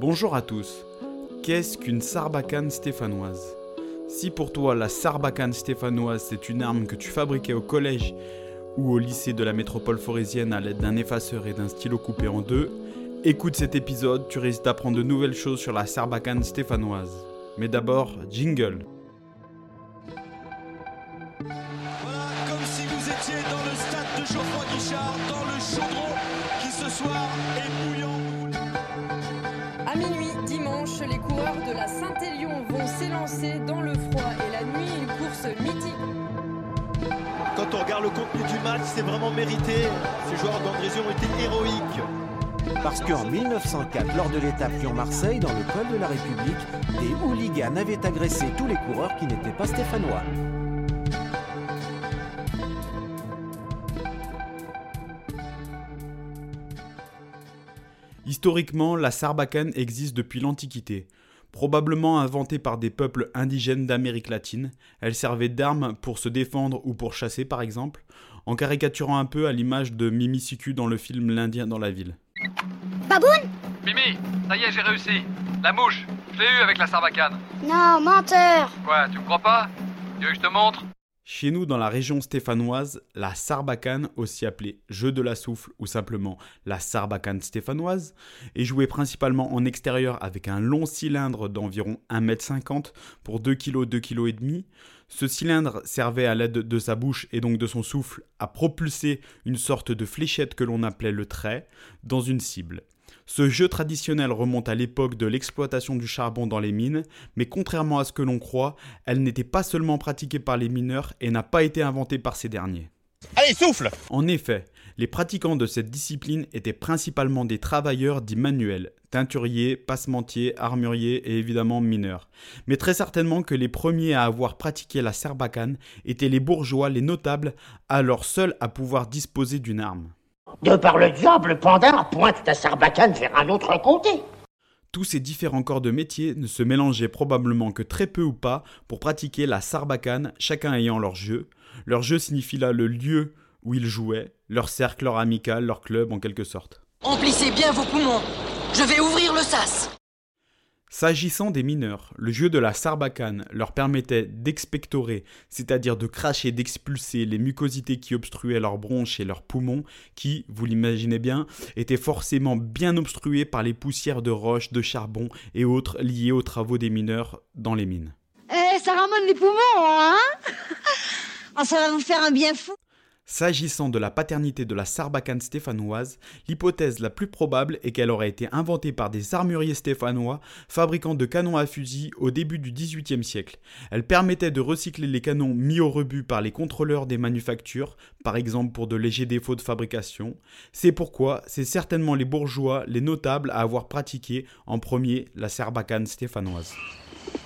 Bonjour à tous. Qu'est-ce qu'une sarbacane stéphanoise? Si pour toi la sarbacane stéphanoise c'est une arme que tu fabriquais au collège ou au lycée de la métropole forésienne à l'aide d'un effaceur et d'un stylo coupé en deux, écoute cet épisode, tu risques d'apprendre de nouvelles choses sur la sarbacane stéphanoise. Mais d'abord, jingle. Comme si vous étiez dans le stade de Geoffroy dans le chaudron qui ce soir est bouillant. Coureurs de la Saint-Élion vont s'élancer dans le froid et la nuit, une course mythique. Quand on regarde le contenu du match, c'est vraiment mérité. Ces joueurs d'Andrézieux ont été héroïques. Parce qu'en 1904, lors de l'étape Lyon-Marseille, dans le col de la République, des hooligans avaient agressé tous les coureurs qui n'étaient pas stéphanois. Historiquement, la sarbacane existe depuis l'Antiquité. Probablement inventée par des peuples indigènes d'Amérique latine, elle servait d'arme pour se défendre ou pour chasser par exemple, en caricaturant un peu à l'image de Mimi Siku dans le film L'Indien dans la ville. Baboune Mimi, ça y est, j'ai réussi. La mouche, je l'ai eu avec la sarbacane. Non, menteur Quoi, tu me crois pas? Tu veux que je te montre? Chez nous, dans la région stéphanoise, la sarbacane, aussi appelée jeu de la souffle ou simplement la sarbacane stéphanoise, est jouée principalement en extérieur avec un long cylindre d'environ 1m50 pour 2 kg, 2 kg et demi. Ce cylindre servait à l'aide de sa bouche et donc de son souffle à propulser une sorte de fléchette que l'on appelait le trait dans une cible. Ce jeu traditionnel remonte à l'époque de l'exploitation du charbon dans les mines, mais contrairement à ce que l'on croit, elle n'était pas seulement pratiquée par les mineurs et n'a pas été inventée par ces derniers. Allez, souffle En effet, les pratiquants de cette discipline étaient principalement des travailleurs dits manuels, teinturiers, passementiers, armuriers et évidemment mineurs. Mais très certainement que les premiers à avoir pratiqué la serbacane étaient les bourgeois, les notables, alors seuls à pouvoir disposer d'une arme. De par le diable, Pandin pointe ta sarbacane vers un autre comté. Tous ces différents corps de métier ne se mélangeaient probablement que très peu ou pas pour pratiquer la sarbacane, chacun ayant leur jeu. Leur jeu signifie là le lieu où ils jouaient, leur cercle, leur amical, leur club en quelque sorte. Emplissez bien vos poumons. Je vais ouvrir le sas. S'agissant des mineurs, le jeu de la sarbacane leur permettait d'expectorer, c'est-à-dire de cracher, d'expulser les mucosités qui obstruaient leurs bronches et leurs poumons, qui, vous l'imaginez bien, étaient forcément bien obstrués par les poussières de roches, de charbon et autres liées aux travaux des mineurs dans les mines. Eh, ça ramène les poumons, hein? Ah, ça va vous faire un bien fou S'agissant de la paternité de la sarbacane stéphanoise, l'hypothèse la plus probable est qu'elle aurait été inventée par des armuriers stéphanois, fabricants de canons à fusil au début du XVIIIe siècle. Elle permettait de recycler les canons mis au rebut par les contrôleurs des manufactures, par exemple pour de légers défauts de fabrication. C'est pourquoi c'est certainement les bourgeois, les notables à avoir pratiqué en premier la sarbacane stéphanoise.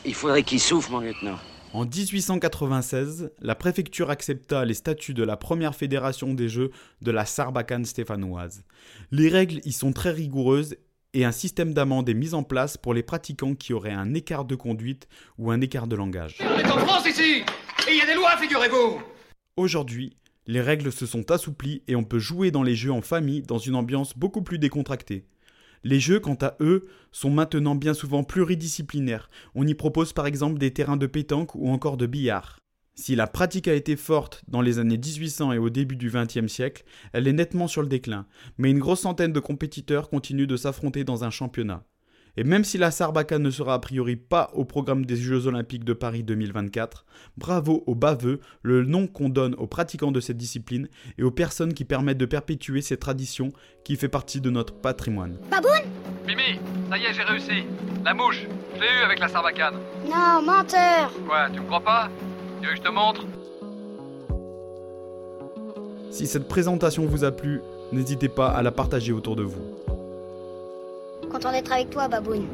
Il faudrait qu'il souffle, mon lieutenant. En 1896, la préfecture accepta les statuts de la première fédération des Jeux de la Sarbacane stéphanoise. Les règles y sont très rigoureuses et un système d'amende est mis en place pour les pratiquants qui auraient un écart de conduite ou un écart de langage. On est en France ici Et il y a des lois, figurez-vous Aujourd'hui, les règles se sont assouplies et on peut jouer dans les jeux en famille dans une ambiance beaucoup plus décontractée. Les jeux, quant à eux, sont maintenant bien souvent pluridisciplinaires. On y propose par exemple des terrains de pétanque ou encore de billard. Si la pratique a été forte dans les années 1800 et au début du XXe siècle, elle est nettement sur le déclin, mais une grosse centaine de compétiteurs continuent de s'affronter dans un championnat. Et même si la Sarbacane ne sera a priori pas au programme des Jeux Olympiques de Paris 2024, bravo aux baveux, le nom qu'on donne aux pratiquants de cette discipline et aux personnes qui permettent de perpétuer cette tradition qui fait partie de notre patrimoine. Baboune Mimi, ça y est, j'ai réussi. La mouche, je l'ai eu avec la sarbacane. Non, menteur Quoi, tu me crois pas? Tu veux que je te montre Si cette présentation vous a plu, n'hésitez pas à la partager autour de vous. Content d'être avec toi, Baboune.